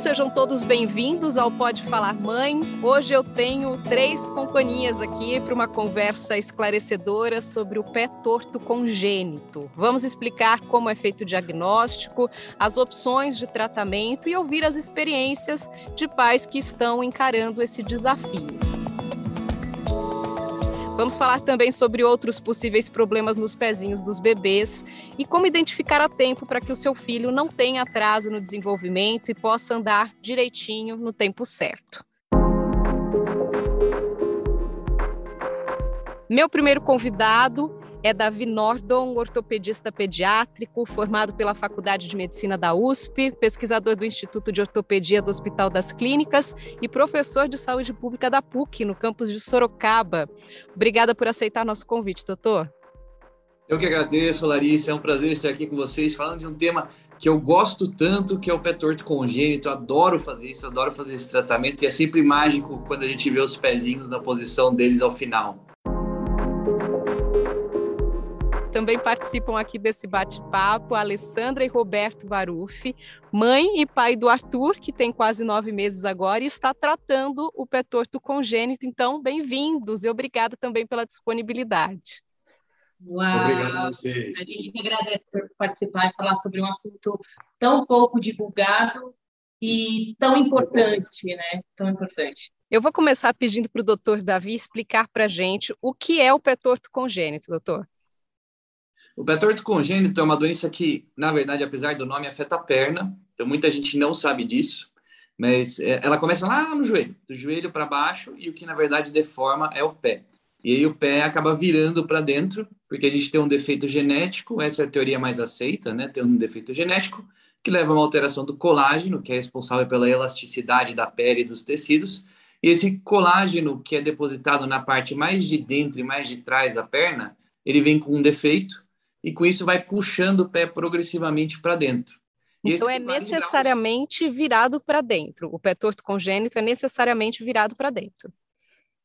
sejam todos bem-vindos ao Pode Falar Mãe. Hoje eu tenho três companhias aqui para uma conversa esclarecedora sobre o pé torto congênito. Vamos explicar como é feito o diagnóstico, as opções de tratamento e ouvir as experiências de pais que estão encarando esse desafio. Vamos falar também sobre outros possíveis problemas nos pezinhos dos bebês e como identificar a tempo para que o seu filho não tenha atraso no desenvolvimento e possa andar direitinho no tempo certo. Meu primeiro convidado é Davi Nordon, ortopedista pediátrico, formado pela Faculdade de Medicina da USP, pesquisador do Instituto de Ortopedia do Hospital das Clínicas e professor de saúde pública da PUC, no campus de Sorocaba. Obrigada por aceitar nosso convite, doutor. Eu que agradeço, Larissa. É um prazer estar aqui com vocês, falando de um tema que eu gosto tanto, que é o pé torto congênito. Adoro fazer isso, adoro fazer esse tratamento. E é sempre mágico quando a gente vê os pezinhos na posição deles ao final. Também participam aqui desse bate-papo Alessandra e Roberto Baruffi, mãe e pai do Arthur, que tem quase nove meses agora e está tratando o pé torto congênito. Então, bem-vindos e obrigada também pela disponibilidade. Uau! Obrigado a vocês. A gente que agradece por participar e falar sobre um assunto tão pouco divulgado e tão importante, né? Tão importante. Eu vou começar pedindo para o doutor Davi explicar para a gente o que é o pé torto congênito, doutor. O pé torto congênito é uma doença que, na verdade, apesar do nome, afeta a perna. Então, muita gente não sabe disso. Mas é, ela começa lá no joelho, do joelho para baixo, e o que, na verdade, deforma é o pé. E aí o pé acaba virando para dentro, porque a gente tem um defeito genético, essa é a teoria mais aceita, né? Tem um defeito genético que leva a uma alteração do colágeno, que é responsável pela elasticidade da pele e dos tecidos. E esse colágeno, que é depositado na parte mais de dentro e mais de trás da perna, ele vem com um defeito, e com isso vai puxando o pé progressivamente para dentro. E então é necessariamente graus... virado para dentro. O pé torto congênito é necessariamente virado para dentro.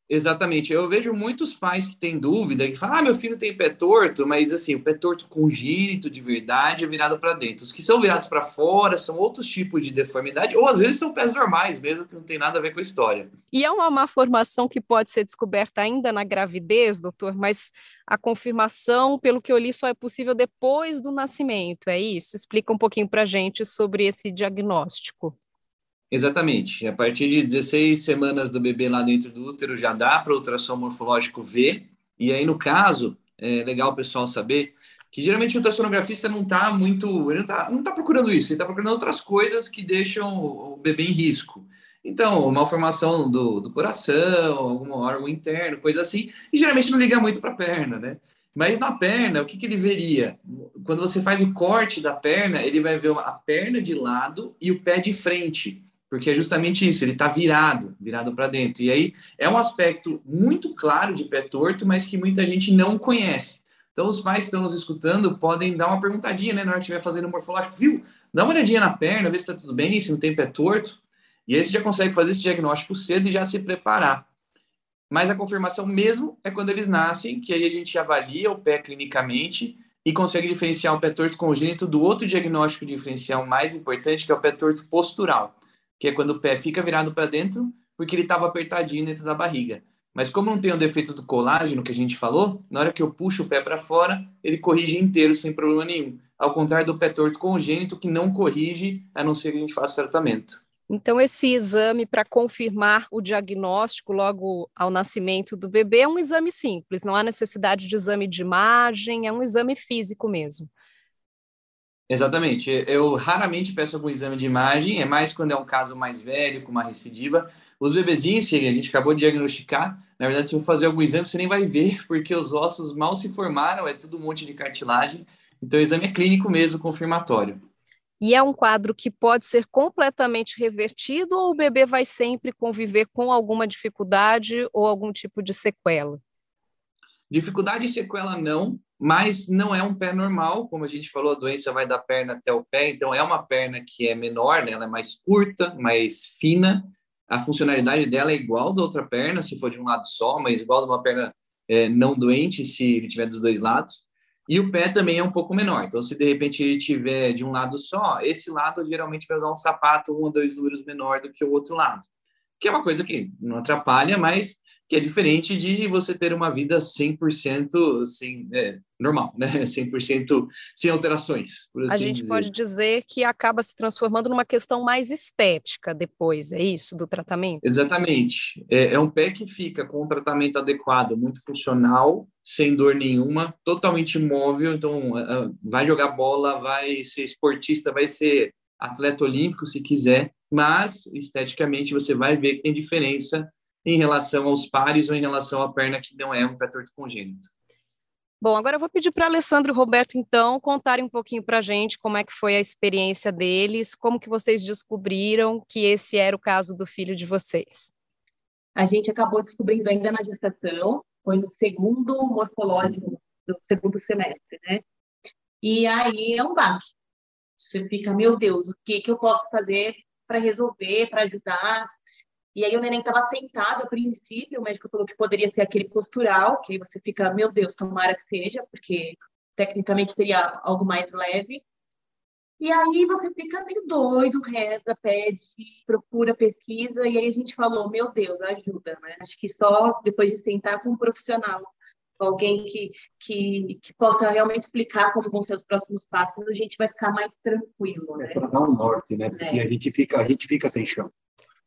Exatamente. Eu vejo muitos pais que têm dúvida, que falam, ah, meu filho tem pé torto, mas assim, o pé torto congênito de verdade é virado para dentro. Os que são virados para fora são outros tipos de deformidade, ou às vezes são pés normais mesmo, que não tem nada a ver com a história. E é uma malformação que pode ser descoberta ainda na gravidez, doutor, mas a confirmação, pelo que eu li, só é possível depois do nascimento, é isso? Explica um pouquinho para gente sobre esse diagnóstico. Exatamente. A partir de 16 semanas do bebê lá dentro do útero já dá para o ultrassom morfológico ver. E aí, no caso, é legal o pessoal saber que geralmente o ultrassonografista não está muito. Ele não está tá procurando isso, ele está procurando outras coisas que deixam o bebê em risco. Então, malformação do, do coração, algum órgão interno, coisa assim, e geralmente não liga muito para a perna, né? Mas na perna, o que, que ele veria? Quando você faz o corte da perna, ele vai ver a perna de lado e o pé de frente porque é justamente isso, ele está virado, virado para dentro. E aí é um aspecto muito claro de pé torto, mas que muita gente não conhece. Então, os pais que estão nos escutando podem dar uma perguntadinha, né, na hora que estiver fazendo morfológico, viu? Dá uma olhadinha na perna, vê se está tudo bem, se não tem pé torto. E aí você já consegue fazer esse diagnóstico cedo e já se preparar. Mas a confirmação mesmo é quando eles nascem, que aí a gente avalia o pé clinicamente e consegue diferenciar o pé torto congênito do outro diagnóstico diferencial mais importante, que é o pé torto postural que é quando o pé fica virado para dentro porque ele estava apertadinho dentro da barriga. Mas como não tem o defeito do colágeno que a gente falou, na hora que eu puxo o pé para fora, ele corrige inteiro sem problema nenhum. Ao contrário do pé torto congênito, que não corrige, a não ser que a gente faça tratamento. Então, esse exame para confirmar o diagnóstico logo ao nascimento do bebê é um exame simples, não há necessidade de exame de imagem, é um exame físico mesmo. Exatamente. Eu raramente peço algum exame de imagem, é mais quando é um caso mais velho, com uma recidiva. Os bebezinhos, que a gente acabou de diagnosticar, na verdade, se eu fazer algum exame, você nem vai ver, porque os ossos mal se formaram, é tudo um monte de cartilagem. Então, o exame é clínico mesmo, confirmatório. E é um quadro que pode ser completamente revertido ou o bebê vai sempre conviver com alguma dificuldade ou algum tipo de sequela? Dificuldade e sequela não, mas não é um pé normal, como a gente falou, a doença vai da perna até o pé, então é uma perna que é menor, né? ela é mais curta, mais fina, a funcionalidade dela é igual da outra perna, se for de um lado só, mas igual de uma perna é, não doente, se ele tiver dos dois lados. E o pé também é um pouco menor. Então, se de repente ele tiver de um lado só, esse lado geralmente vai usar um sapato um ou dois números menor do que o outro lado. Que é uma coisa que não atrapalha, mas que é diferente de você ter uma vida 100% assim, é, normal, né? 100% sem alterações. Assim a gente dizer. pode dizer que acaba se transformando numa questão mais estética depois, é isso, do tratamento? Exatamente. É, é um pé que fica com um tratamento adequado, muito funcional, sem dor nenhuma, totalmente móvel. Então, vai jogar bola, vai ser esportista, vai ser atleta olímpico se quiser, mas esteticamente você vai ver que tem diferença em relação aos pares ou em relação à perna que não é um pé torto congênito. Bom, agora eu vou pedir para Alessandro e Roberto, então, contarem um pouquinho para a gente como é que foi a experiência deles, como que vocês descobriram que esse era o caso do filho de vocês. A gente acabou descobrindo ainda na gestação, foi no segundo morfológico do segundo semestre, né? E aí é um baque. Você fica, meu Deus, o que, que eu posso fazer para resolver, para ajudar? E aí o neném estava sentado a princípio, o médico falou que poderia ser aquele postural, que você fica, meu Deus, tomara que seja, porque tecnicamente seria algo mais leve. E aí você fica meio doido, reza, pede, procura, pesquisa, e aí a gente falou, meu Deus, ajuda, né? Acho que só depois de sentar com um profissional, alguém que, que, que possa realmente explicar como vão ser os próximos passos, a gente vai ficar mais tranquilo, né? É para dar um norte, né? Porque é. a gente fica, a gente fica sem chão.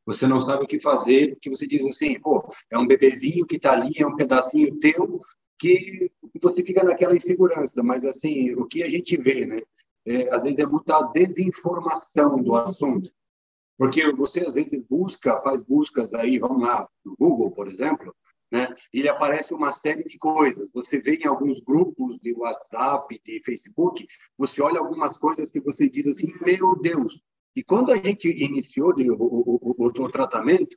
Você não sabe o que fazer, porque você diz assim, pô, é um bebezinho que está ali, é um pedacinho teu, que você fica naquela insegurança. Mas, assim, o que a gente vê, né? É, às vezes é muita desinformação do assunto. Porque você, às vezes, busca, faz buscas aí, vamos lá, no Google, por exemplo, né? Ele aparece uma série de coisas. Você vê em alguns grupos de WhatsApp, de Facebook, você olha algumas coisas que você diz assim, meu Deus, e quando a gente iniciou o, o, o, o, tratamento,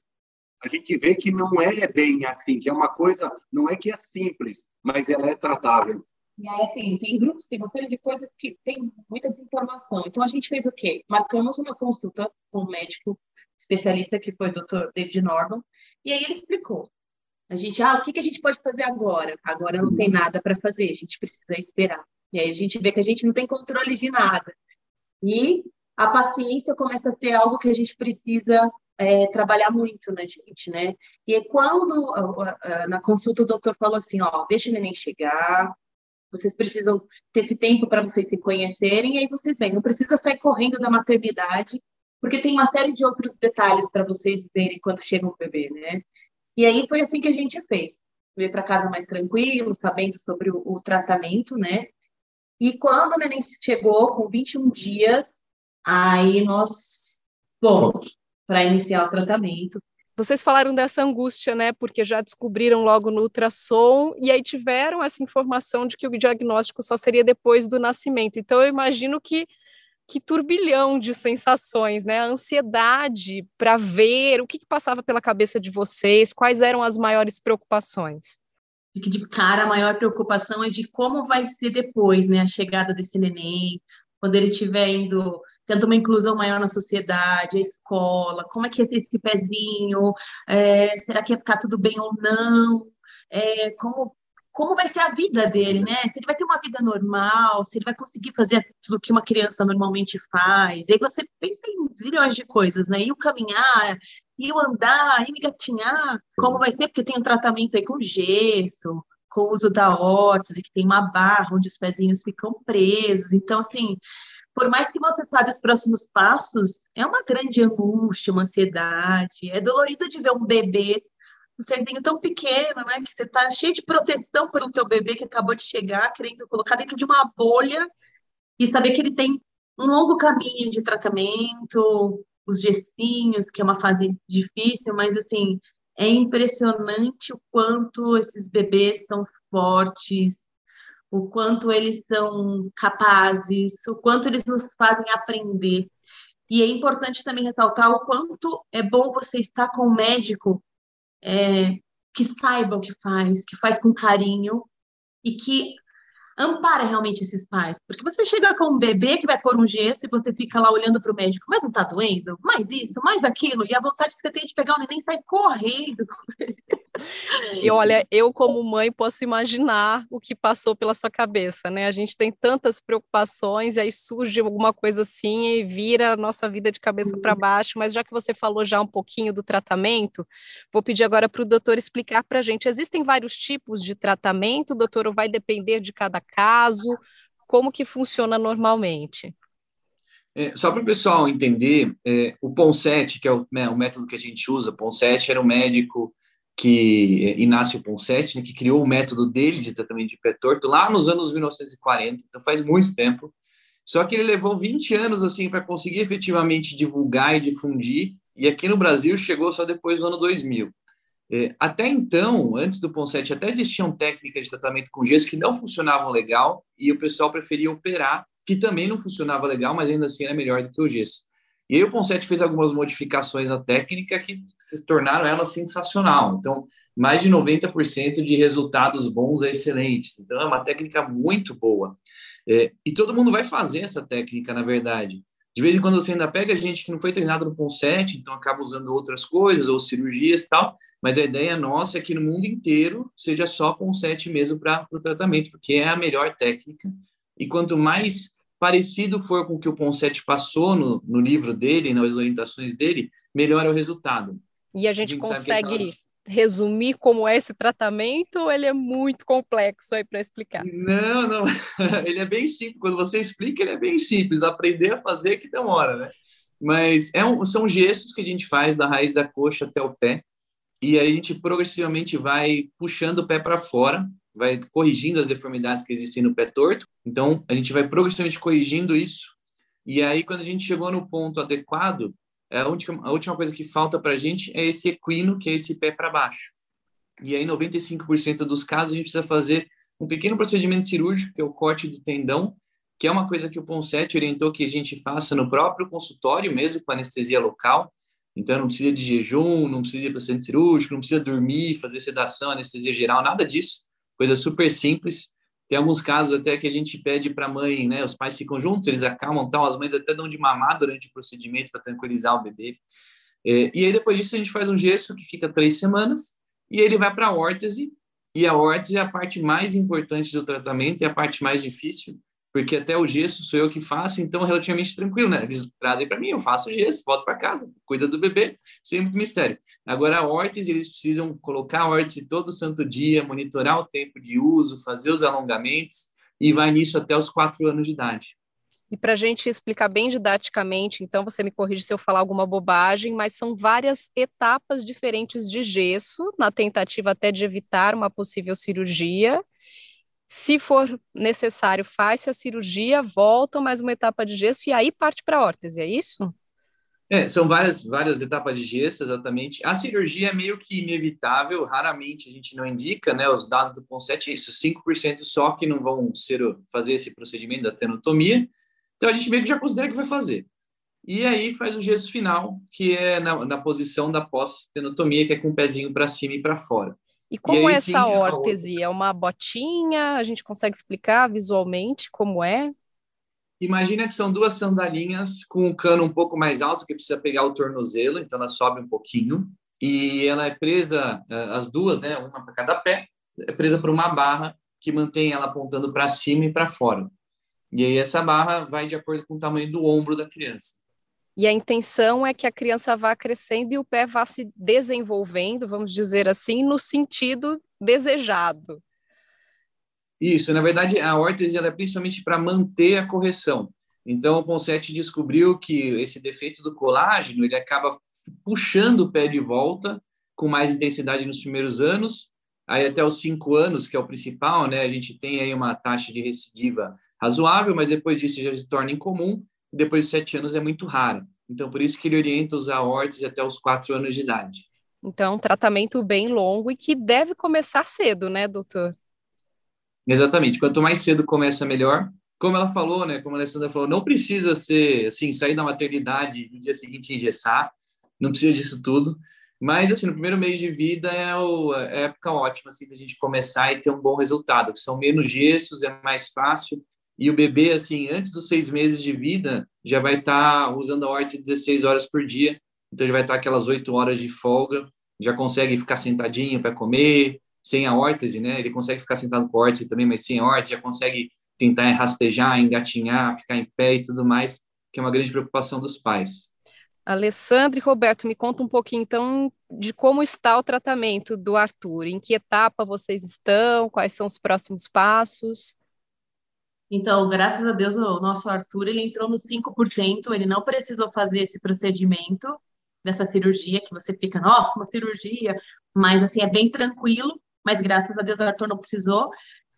a gente vê que não é bem assim, que é uma coisa, não é que é simples, mas ela é tratável. E aí, assim, tem grupos, tem uma série de coisas que tem muita desinformação. Então, a gente fez o quê? Marcamos uma consulta com um médico especialista, que foi o Dr. David Norman, e aí ele explicou. A gente, ah, o que, que a gente pode fazer agora? Agora não tem nada para fazer, a gente precisa esperar. E aí a gente vê que a gente não tem controle de nada. E a paciência começa a ser algo que a gente precisa é, trabalhar muito na gente, né? E quando na consulta o doutor falou assim, ó, deixa o neném chegar, vocês precisam ter esse tempo para vocês se conhecerem, e aí vocês vêm. Não precisa sair correndo da maternidade, porque tem uma série de outros detalhes para vocês verem quando chega um bebê, né? E aí foi assim que a gente fez. Veio para casa mais tranquilo, sabendo sobre o, o tratamento, né? E quando o neném chegou com 21 dias, Aí nós fomos para iniciar o tratamento. Vocês falaram dessa angústia, né? Porque já descobriram logo no ultrassom e aí tiveram essa informação de que o diagnóstico só seria depois do nascimento. Então eu imagino que que turbilhão de sensações, né? A ansiedade para ver o que, que, passava pela cabeça de vocês, quais eram as maiores preocupações. Que de cara a maior preocupação é de como vai ser depois, né? A chegada desse neném, quando ele estiver indo tendo uma inclusão maior na sociedade, a escola, como é que é esse pezinho, é, será que ia ficar tudo bem ou não, é, como, como vai ser a vida dele, né? Se ele vai ter uma vida normal, se ele vai conseguir fazer tudo que uma criança normalmente faz. E aí você pensa em zilhões de coisas, né? E o caminhar, e o andar, e o gatinhar, como vai ser, porque tem um tratamento aí com gesso, com o uso da órtese, que tem uma barra onde os pezinhos ficam presos. Então, assim, por mais que você saiba os próximos passos, é uma grande angústia, uma ansiedade. É dolorido de ver um bebê, um serzinho tão pequeno, né? Que você está cheio de proteção pelo seu bebê que acabou de chegar, querendo colocar dentro de uma bolha e saber que ele tem um longo caminho de tratamento, os gessinhos, que é uma fase difícil, mas assim, é impressionante o quanto esses bebês são fortes, o quanto eles são capazes, o quanto eles nos fazem aprender. E é importante também ressaltar o quanto é bom você estar com um médico é, que saiba o que faz, que faz com carinho e que ampara realmente esses pais. Porque você chega com um bebê que vai pôr um gesso e você fica lá olhando para o médico, mas não está doendo? Mais isso, mais aquilo. E a vontade que você tem de pegar o neném sair correndo. E olha, eu como mãe posso imaginar o que passou pela sua cabeça, né? A gente tem tantas preocupações e aí surge alguma coisa assim e vira a nossa vida de cabeça para baixo. Mas já que você falou já um pouquinho do tratamento, vou pedir agora para o doutor explicar para a gente. Existem vários tipos de tratamento, doutor, ou vai depender de cada caso? Como que funciona normalmente? É, só para o pessoal entender, é, o Ponsete, que é o, né, o, método que a gente usa, Ponsete era um médico que, é, Inácio Ponsete, né, que criou o método dele de tratamento de pé torto lá nos anos 1940, então faz muito tempo. Só que ele levou 20 anos assim para conseguir efetivamente divulgar e difundir, e aqui no Brasil chegou só depois do ano 2000. É, até então, antes do Ponsete, até existiam técnicas de tratamento com gesso que não funcionavam legal e o pessoal preferia operar que também não funcionava legal, mas ainda assim era melhor do que o gesso. E aí o Ponsete fez algumas modificações na técnica que se tornaram ela sensacional. Então, mais de 90% de resultados bons é excelentes. Então, é uma técnica muito boa. É, e todo mundo vai fazer essa técnica, na verdade. De vez em quando você ainda pega gente que não foi treinado no Ponsete, então acaba usando outras coisas, ou cirurgias tal, mas a ideia nossa é que no mundo inteiro seja só Ponsete mesmo para o tratamento, porque é a melhor técnica e quanto mais parecido for com o que o Ponsete passou no, no livro dele, nas orientações dele, melhor é o resultado. E a gente, a gente consegue aquelas... resumir como é esse tratamento ou ele é muito complexo aí para explicar? Não, não. ele é bem simples. Quando você explica, ele é bem simples. Aprender a fazer é que demora, né? Mas é um, são gestos que a gente faz da raiz da coxa até o pé. E aí a gente progressivamente vai puxando o pé para fora vai corrigindo as deformidades que existem no pé torto. Então, a gente vai progressivamente corrigindo isso. E aí, quando a gente chegou no ponto adequado, é a última, a última coisa que falta para a gente é esse equino, que é esse pé para baixo. E aí, 95% dos casos, a gente precisa fazer um pequeno procedimento cirúrgico, que é o corte do tendão, que é uma coisa que o Ponsete orientou que a gente faça no próprio consultório, mesmo com anestesia local. Então, não precisa de jejum, não precisa ir para o centro cirúrgico, não precisa dormir, fazer sedação, anestesia geral, nada disso coisa super simples. Tem alguns casos até que a gente pede para a mãe, né? Os pais ficam juntos, eles acalmam, tal, as mães até dão de mamar durante o procedimento para tranquilizar o bebê. É, e aí depois disso a gente faz um gesso que fica três semanas e ele vai para a órtese. E a órtese é a parte mais importante do tratamento e a parte mais difícil, porque até o gesso sou eu que faço, então relativamente tranquilo, né? Eles trazem para mim, eu faço o gesso, volto para casa, cuida do bebê, sem mistério. Agora, a órtese, eles precisam colocar a órtese todo santo dia, monitorar o tempo de uso, fazer os alongamentos, e vai nisso até os quatro anos de idade. E para a gente explicar bem didaticamente, então você me corrige se eu falar alguma bobagem, mas são várias etapas diferentes de gesso, na tentativa até de evitar uma possível cirurgia. Se for necessário, faz-se a cirurgia, volta mais uma etapa de gesso e aí parte para a órtese, é isso? É, são várias, várias etapas de gesso, exatamente. A cirurgia é meio que inevitável, raramente a gente não indica, né? Os dados do PONSET isso, 5% só que não vão ser, fazer esse procedimento da tenotomia. Então a gente meio que já considera que vai fazer. E aí faz o gesso final, que é na, na posição da pós-tenotomia, que é com o pezinho para cima e para fora. E como e é essa órtese? É uma botinha? A gente consegue explicar visualmente como é? Imagina que são duas sandalinhas com um cano um pouco mais alto, que precisa pegar o tornozelo, então ela sobe um pouquinho. E ela é presa, eh, as duas, né, uma para cada pé, é presa por uma barra que mantém ela apontando para cima e para fora. E aí essa barra vai de acordo com o tamanho do ombro da criança. E a intenção é que a criança vá crescendo e o pé vá se desenvolvendo, vamos dizer assim, no sentido desejado. Isso, na verdade, a órtese é principalmente para manter a correção. Então, o Ponsete descobriu que esse defeito do colágeno ele acaba puxando o pé de volta com mais intensidade nos primeiros anos, aí até os cinco anos, que é o principal, né? A gente tem aí uma taxa de recidiva razoável, mas depois disso já se torna incomum depois de sete anos é muito raro. Então, por isso que ele orienta usar órtese até os quatro anos de idade. Então, um tratamento bem longo e que deve começar cedo, né, doutor? Exatamente. Quanto mais cedo começa, melhor. Como ela falou, né, como a Alessandra falou, não precisa ser, assim, sair da maternidade no dia seguinte engessar, não precisa disso tudo. Mas, assim, no primeiro mês de vida é, o, é a época ótima, assim, da gente começar e ter um bom resultado, que são menos gestos, é mais fácil, e o bebê, assim, antes dos seis meses de vida, já vai estar tá usando a órtese 16 horas por dia, então ele vai estar tá aquelas oito horas de folga, já consegue ficar sentadinho para comer, sem a órtese, né? Ele consegue ficar sentado com órtese também, mas sem a órtese já consegue tentar rastejar, engatinhar, ficar em pé e tudo mais, que é uma grande preocupação dos pais. Alessandra e Roberto, me conta um pouquinho então de como está o tratamento do Arthur, em que etapa vocês estão, quais são os próximos passos? Então, graças a Deus, o nosso Arthur ele entrou no 5%, ele não precisou fazer esse procedimento dessa cirurgia, que você fica, nossa, uma cirurgia, mas assim, é bem tranquilo, mas graças a Deus o Arthur não precisou.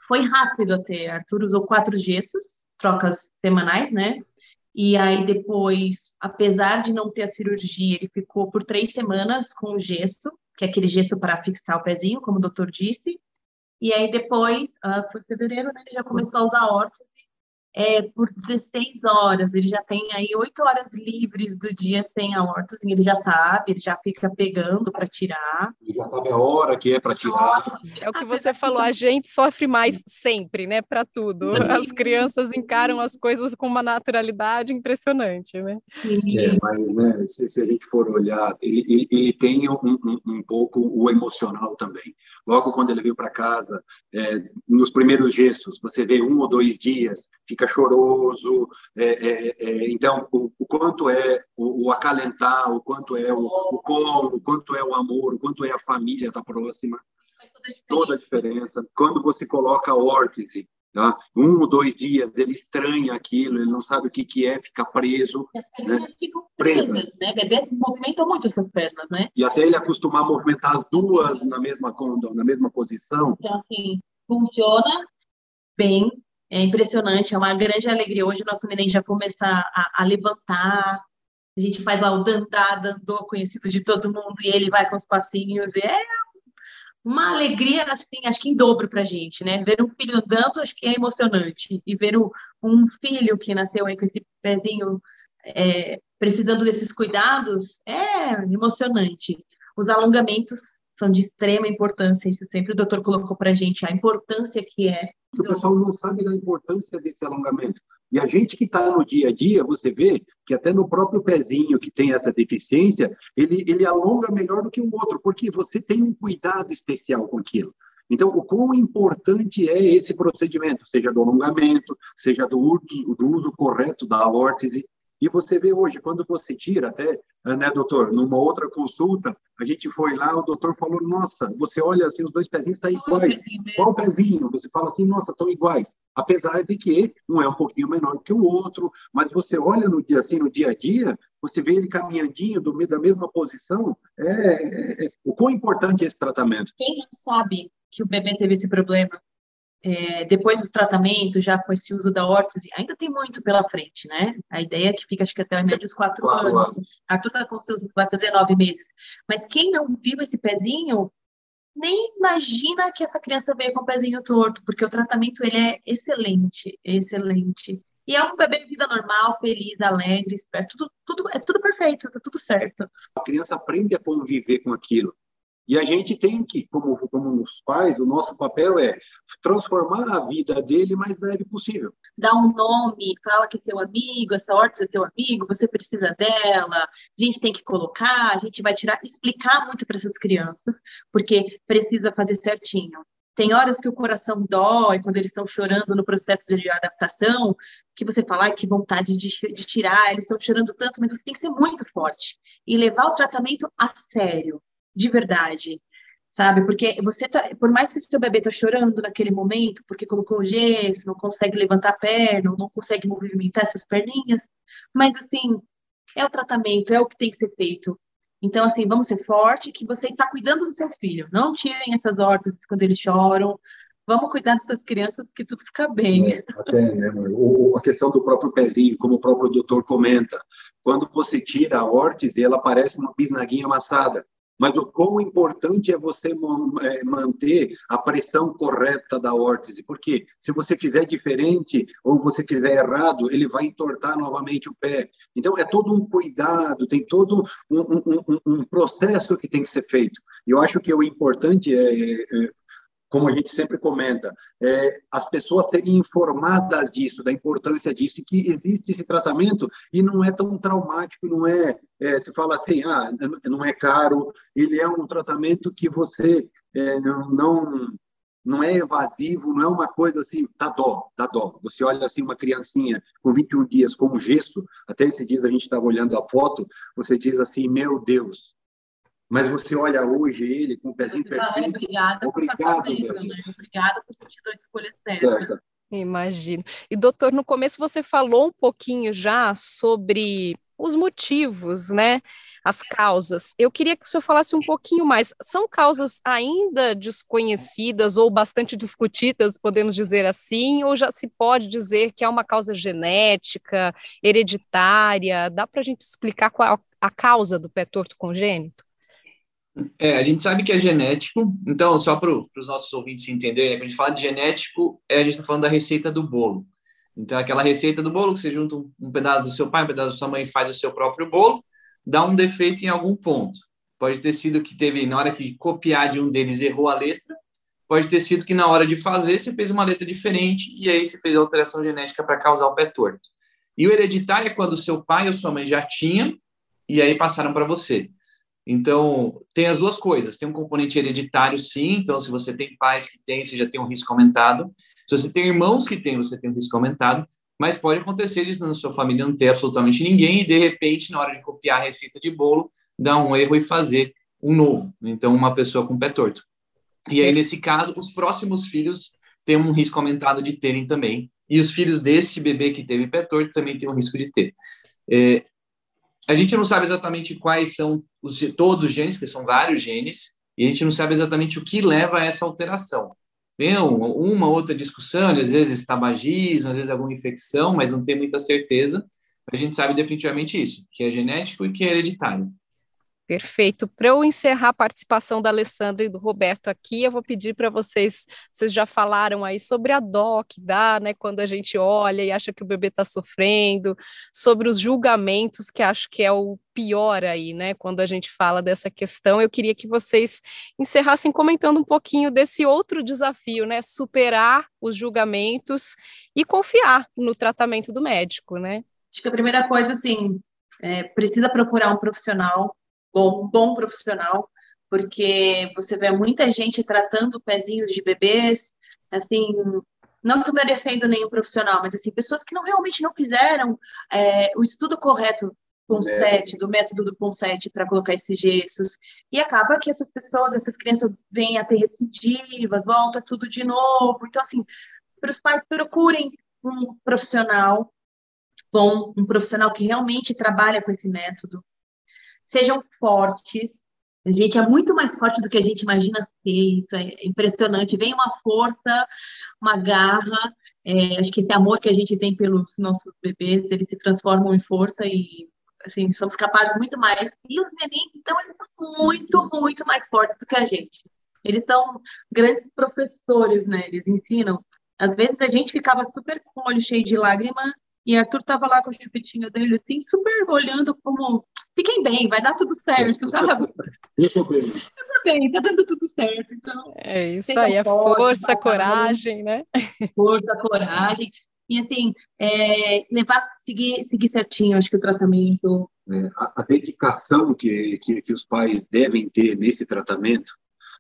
Foi rápido até, Arthur usou quatro gessos, trocas semanais, né? E aí depois, apesar de não ter a cirurgia, ele ficou por três semanas com o gesso, que é aquele gesso para fixar o pezinho, como o doutor disse. E aí depois, uh, foi fevereiro, né, ele já começou a usar órtese é, por 16 horas. Ele já tem aí 8 horas livres do dia sem a órtese, ele já sabe, ele já fica pegando para tirar. Ele já sabe a hora que é para tirar. É o que você falou, a gente sofre mais sempre, né, para tudo. As crianças encaram as coisas com uma naturalidade impressionante, né? É, mas, né, se, se a gente for olhar, ele, ele, ele tem um, um, um, pouco o emocional também. Logo quando ele veio para casa, é, nos primeiros gestos, você vê um ou dois dias, fica fica choroso. É, é, é, então, o, o, quanto é o, o, acalentar, o quanto é o, o colo, o quanto é o amor, o quanto é a família estar tá próxima. Toda a diferença. Quando você coloca a órtese, Tá? Um ou dois dias ele estranha aquilo, ele não sabe o que, que é ficar preso. As pernas né? ficam presas, presas, né? Bebês movimentam muito essas pernas, né? E até ele acostumar a movimentar as duas na mesma, na mesma posição. Então, assim, funciona bem, é impressionante, é uma grande alegria. Hoje o nosso neném já começa a, a levantar, a gente faz lá o dandá, dandô, conhecido de todo mundo, e ele vai com os passinhos, e é uma alegria, assim, acho que em dobro para a gente, né? Ver um filho andando, acho que é emocionante, e ver o, um filho que nasceu aí com esse pezinho é, precisando desses cuidados, é emocionante. Os alongamentos são de extrema importância, isso sempre o doutor colocou para a gente, a importância que é o pessoal não sabe da importância desse alongamento. E a gente que está no dia a dia, você vê que até no próprio pezinho que tem essa deficiência, ele, ele alonga melhor do que o outro, porque você tem um cuidado especial com aquilo. Então, o quão importante é esse procedimento, seja do alongamento, seja do uso, do uso correto da órtese, e você vê hoje, quando você tira, até, né, doutor, numa outra consulta, a gente foi lá, o doutor falou, nossa, você olha assim, os dois pezinhos estão iguais. Qual pezinho? Você fala assim, nossa, estão iguais. Apesar de que um é um pouquinho menor que o outro, mas você olha no dia assim, no dia a dia, você vê ele caminhandinho do da mesma posição. É, é, é, o quão importante é esse tratamento? Quem não sabe que o bebê teve esse problema é, depois dos tratamentos, já com esse uso da órtese, ainda tem muito pela frente, né? A ideia é que fica, acho que até média dos quatro, quatro anos. anos. Arthur tá com seus, vai fazer nove meses. Mas quem não viu esse pezinho, nem imagina que essa criança veio com o pezinho torto, porque o tratamento ele é excelente, excelente. E é um bebê vida normal, feliz, alegre, esperto, tudo, tudo, é tudo perfeito, tá tudo certo. A criança aprende a conviver com aquilo. E a gente tem que, como, como os pais, o nosso papel é transformar a vida dele mais leve possível. Dá um nome, fala que é seu amigo, essa horta é teu amigo, você precisa dela, a gente tem que colocar, a gente vai tirar, explicar muito para essas crianças, porque precisa fazer certinho. Tem horas que o coração dói quando eles estão chorando no processo de adaptação, que você fala, que vontade de, de tirar, eles estão chorando tanto, mas você tem que ser muito forte e levar o tratamento a sério de verdade, sabe? Porque você tá, por mais que seu bebê tá chorando naquele momento, porque colocou gesso, não consegue levantar a perna, não consegue movimentar essas perninhas, mas assim, é o tratamento, é o que tem que ser feito. Então, assim, vamos ser forte, que você está cuidando do seu filho. Não tirem essas hortas quando eles choram. Vamos cuidar dessas crianças que tudo fica bem. É, até, né, a questão do próprio pezinho, como o próprio doutor comenta, quando você tira a órtese, ela parece uma bisnaguinha amassada. Mas o quão importante é você é, manter a pressão correta da órtese, porque se você fizer diferente ou você fizer errado, ele vai entortar novamente o pé. Então, é todo um cuidado, tem todo um, um, um, um processo que tem que ser feito. E eu acho que o importante é, é como a gente sempre comenta, é, as pessoas serem informadas disso, da importância disso, que existe esse tratamento e não é tão traumático, não é, é se fala assim, ah, não é caro, ele é um tratamento que você é, não, não não é evasivo, não é uma coisa assim, dá dó, dá dó. Você olha assim uma criancinha com 21 dias com gesso, até esses dias a gente estava olhando a foto, você diz assim, meu Deus, mas você olha hoje ele com o pezinho você perfeito. Fala, obrigada, obrigado, fazendo, né? obrigada por ter tido a escolha certa. Certo. Imagino. E doutor, no começo você falou um pouquinho já sobre os motivos, né? As causas. Eu queria que o senhor falasse um pouquinho mais. São causas ainda desconhecidas ou bastante discutidas, podemos dizer assim, ou já se pode dizer que é uma causa genética, hereditária? Dá para a gente explicar qual a causa do pé torto congênito? É, a gente sabe que é genético, então, só para os nossos ouvintes entenderem, né, quando a gente fala de genético, é, a gente está falando da receita do bolo. Então, aquela receita do bolo que você junta um, um, pedaço do seu pai, um pedaço da sua mãe e faz o seu próprio bolo, dá um defeito em algum ponto. Pode ter sido que teve, na hora de copiar de um deles, errou a letra, pode ter sido que na hora de fazer você fez uma letra diferente e aí você fez a alteração genética para causar o pé torto. E o hereditário é quando seu pai ou sua mãe já tinham e aí passaram para você. Então, tem as duas coisas. Tem um componente hereditário, sim. Então, se você tem pais que têm, você já tem um risco aumentado. Se você tem irmãos que têm, você tem um risco aumentado. Mas pode acontecer eles na sua família não ter absolutamente ninguém e, de repente, na hora de copiar a receita de bolo, dar um erro e fazer um novo. Então, uma pessoa com pé torto. E aí, nesse caso, os próximos filhos têm um risco aumentado de terem também. E os filhos desse bebê que teve pé torto também têm um risco de ter. É, a gente não sabe exatamente quais são os, todos os genes, que são vários genes, e a gente não sabe exatamente o que leva a essa alteração. Tem uma outra discussão, às vezes tabagismo, às vezes alguma infecção, mas não tem muita certeza. A gente sabe definitivamente isso, que é genético e que é hereditário. Perfeito. Para eu encerrar a participação da Alessandra e do Roberto aqui, eu vou pedir para vocês, vocês já falaram aí sobre a dó que dá, né, quando a gente olha e acha que o bebê está sofrendo, sobre os julgamentos, que acho que é o pior aí, né, quando a gente fala dessa questão. Eu queria que vocês encerrassem comentando um pouquinho desse outro desafio, né, superar os julgamentos e confiar no tratamento do médico, né? Acho que a primeira coisa, assim, é, precisa procurar um profissional bom, bom profissional, porque você vê muita gente tratando pezinhos de bebês, assim, não desmerecendo nenhum profissional, mas assim, pessoas que não realmente não fizeram é, o estudo correto Ponsete, do método do Ponsete para colocar esses gessos, e acaba que essas pessoas, essas crianças vêm a ter recidivas, volta tudo de novo. Então, assim, para os pais procurem um profissional bom, um profissional que realmente trabalha com esse método, sejam fortes. A gente é muito mais forte do que a gente imagina ser, isso é impressionante. Vem uma força, uma garra. É, acho que esse amor que a gente tem pelos nossos bebês, eles se transformam em força e assim, somos capazes muito mais. E os meninos, então, eles são muito, muito mais fortes do que a gente. Eles são grandes professores, né? Eles ensinam. Às vezes a gente ficava super com o olho cheio de lágrima e Arthur tava lá com o chupetinho dele, assim, super olhando como fiquem bem, vai dar tudo certo, sabe? Eu tô bem. Eu tô bem, tá dando tudo certo. Então, é isso aí, é força, coragem, né? Força, coragem. E assim, é, levar, seguir, seguir certinho, acho que o tratamento. É, a, a, dedicação que, que, que os pais devem ter nesse tratamento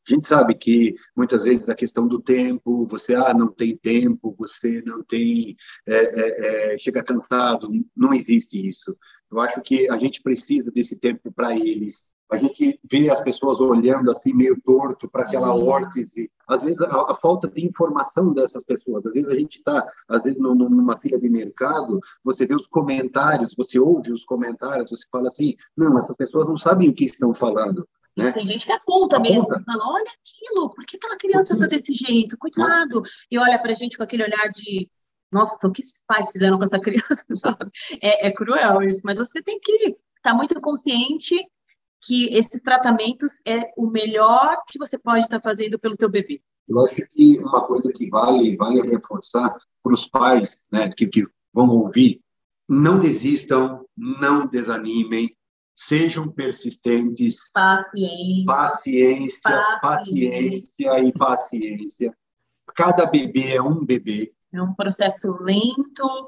a gente sabe que muitas vezes a questão do tempo, você ah, não tem tempo, você não tem, é, é, é, chega cansado, não existe isso. Eu acho que a gente precisa desse tempo para eles. A gente vê as pessoas olhando assim meio torto para aquela uhum. órtese. Às vezes a, a, falta de informação dessas pessoas. Às vezes a gente está, às vezes no, numa fila de mercado, você vê os comentários, você ouve os comentários, você fala assim, não, essas pessoas não sabem o que estão falando. Né? Tem gente que aponta, aponta. mesmo, fala, olha aquilo, por que aquela criança está desse jeito? Cuidado! E olha para a gente com aquele olhar de, nossa, o que os pais fizeram com essa criança, sabe? É, é cruel isso, mas você tem que estar tá muito consciente que esses tratamentos é o melhor que você pode estar tá fazendo pelo teu bebê. Eu acho que uma coisa que vale, vale reforçar para os pais né, que, que vão ouvir, não desistam, não desanimem, sejam persistentes, paciência, paciência, paciência e paciência. Cada bebê é um bebê. É um processo lento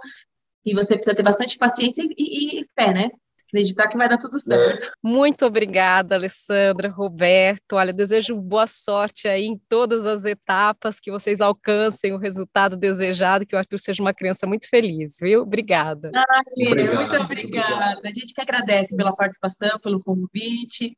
e você precisa ter bastante paciência e, e fé, né? Acreditar que vai dar tudo certo. É. Muito obrigada, Alessandra, Roberto. Olha, desejo boa sorte aí em todas as etapas, que vocês alcancem o resultado desejado, que o Arthur seja uma criança muito feliz, viu? Obrigada. Ah, Obrigado. muito obrigada. A gente que agradece pela participação, pelo convite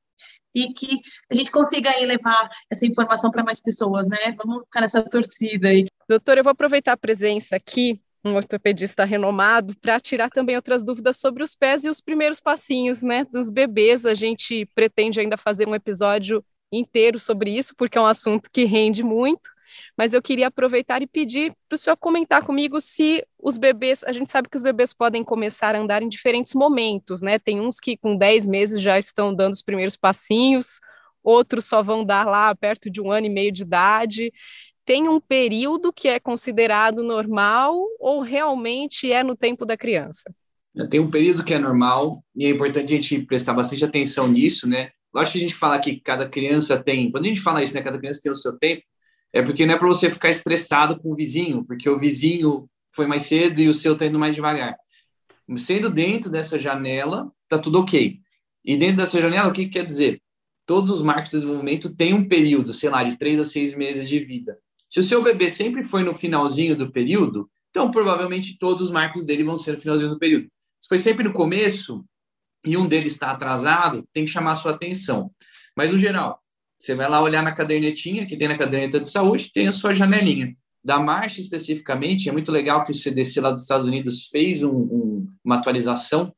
e que a gente consiga aí levar essa informação para mais pessoas, né? Vamos ficar nessa torcida aí. Doutora, eu vou aproveitar a presença aqui um ortopedista renomado, para tirar também outras dúvidas sobre os pés e os primeiros passinhos, né, dos bebês. A gente pretende ainda fazer um episódio inteiro sobre isso, porque é um assunto que rende muito. Mas eu queria aproveitar e pedir para o senhor comentar comigo se os bebês, a gente sabe que os bebês podem começar a andar em diferentes momentos, né? Tem uns que com 10 meses já estão dando os primeiros passinhos, outros só vão dar lá perto de um ano e meio de idade tem um período que é considerado normal ou realmente é no tempo da criança? Tem um período que é normal e é importante a gente prestar bastante atenção nisso, né? Lógico que a gente fala que cada criança tem, quando a gente fala isso, né, cada criança tem o seu tempo, é porque não é para você ficar estressado com o vizinho, porque o vizinho foi mais cedo e o seu está indo mais devagar. Sendo dentro dessa janela, tá tudo ok. E dentro dessa janela, o que, que quer dizer? Todos os marcos de desenvolvimento têm um período, sei lá, de três a seis meses de vida. Se o seu bebê sempre foi no finalzinho do período, então provavelmente todos os marcos dele vão ser no finalzinho do período. Se foi sempre no começo e um deles está atrasado, tem que chamar sua atenção. Mas no geral, você vai lá olhar na cadernetinha que tem na caderneta de saúde, tem a sua janelinha. Da marcha especificamente, é muito legal que o CDC lá dos Estados Unidos fez um, um, uma atualização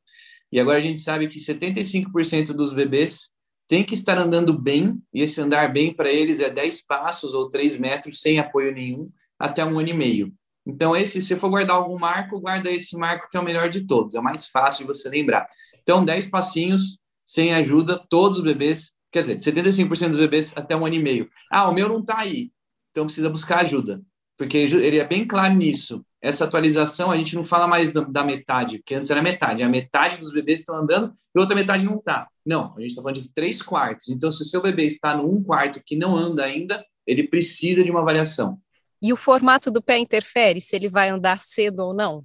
e agora a gente sabe que 75% dos bebês tem que estar andando bem, e esse andar bem para eles é 10 passos ou 3 metros sem apoio nenhum, até um ano e meio. Então, esse, se for guardar algum marco, guarda esse marco que é o melhor de todos, é o mais fácil de você lembrar. Então, 10 passinhos sem ajuda, todos os bebês, quer dizer, 75% dos bebês até um ano e meio. Ah, o meu não está aí, então precisa buscar ajuda, porque ele é bem claro nisso essa atualização a gente não fala mais da, metade, porque antes era metade. A metade dos bebês estão andando e outra metade não está. Não, a gente está falando de três quartos. Então, se o seu bebê está no um quarto que não anda ainda, ele precisa de uma avaliação. E o formato do pé interfere se ele vai andar cedo ou não?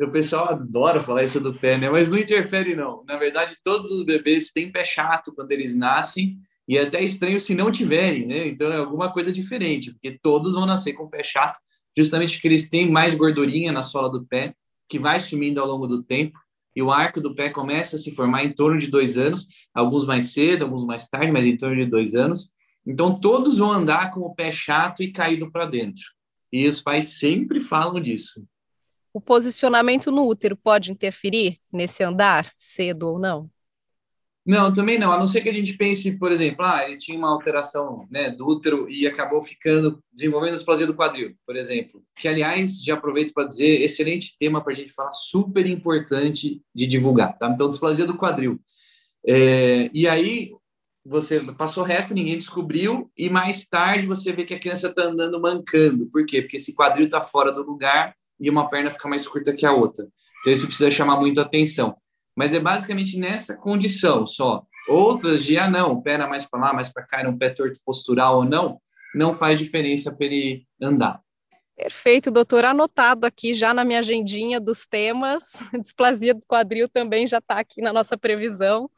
O pessoal adora falar isso do pé, né? Mas não interfere, não. Na verdade, todos os bebês têm pé chato quando eles nascem, e é até estranho se não tiverem, né? Então é alguma coisa diferente, porque todos vão nascer com pé chato justamente porque eles têm mais gordurinha na sola do pé, que vai sumindo ao longo do tempo, e o arco do pé começa a se formar em torno de dois anos, alguns mais cedo, alguns mais tarde, mas em torno de dois anos. Então, todos vão andar com o pé chato e caído para dentro. E os pais sempre falam disso. O posicionamento no útero pode interferir nesse andar, cedo ou não? Não, também não. A não ser que a gente pense, por exemplo, ah, ele tinha uma alteração né, do útero e acabou ficando desenvolvendo displasia do quadril, por exemplo. Que, aliás, já aproveito para dizer, excelente tema para a gente falar, super importante de divulgar. Tá? Então, displasia do quadril. É, e aí, você passou reto, ninguém descobriu, e mais tarde você vê que a criança está andando mancando. Por quê? Porque esse quadril está fora do lugar e uma perna fica mais curta que a outra. Então, isso precisa chamar muita atenção mas é basicamente nessa condição só. Outras de, ah, não, o pé era mais para lá, mais para cá, era um pé torto postural ou não, não faz diferença para ele andar. Perfeito, doutor. Anotado aqui já na minha agendinha dos temas. Displasia do quadril também já está aqui na nossa previsão.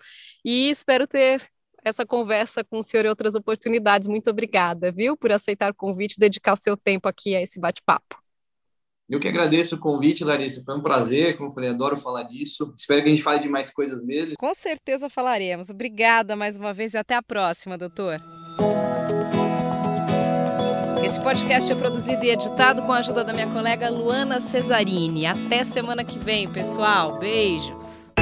E espero ter essa conversa com o senhor em outras oportunidades. Muito obrigada, viu, por aceitar o convite e dedicar o seu tempo aqui a esse bate-papo. Eu que agradeço o convite, Larissa. Foi um prazer, como eu falei, adoro falar disso. Espero que a gente fale de mais coisas mesmo. Com certeza falaremos. Obrigada mais uma vez e até a próxima, doutor. Esse podcast é produzido e editado com a ajuda da minha colega Luana Cesarini. Até semana que vem, pessoal. Beijos.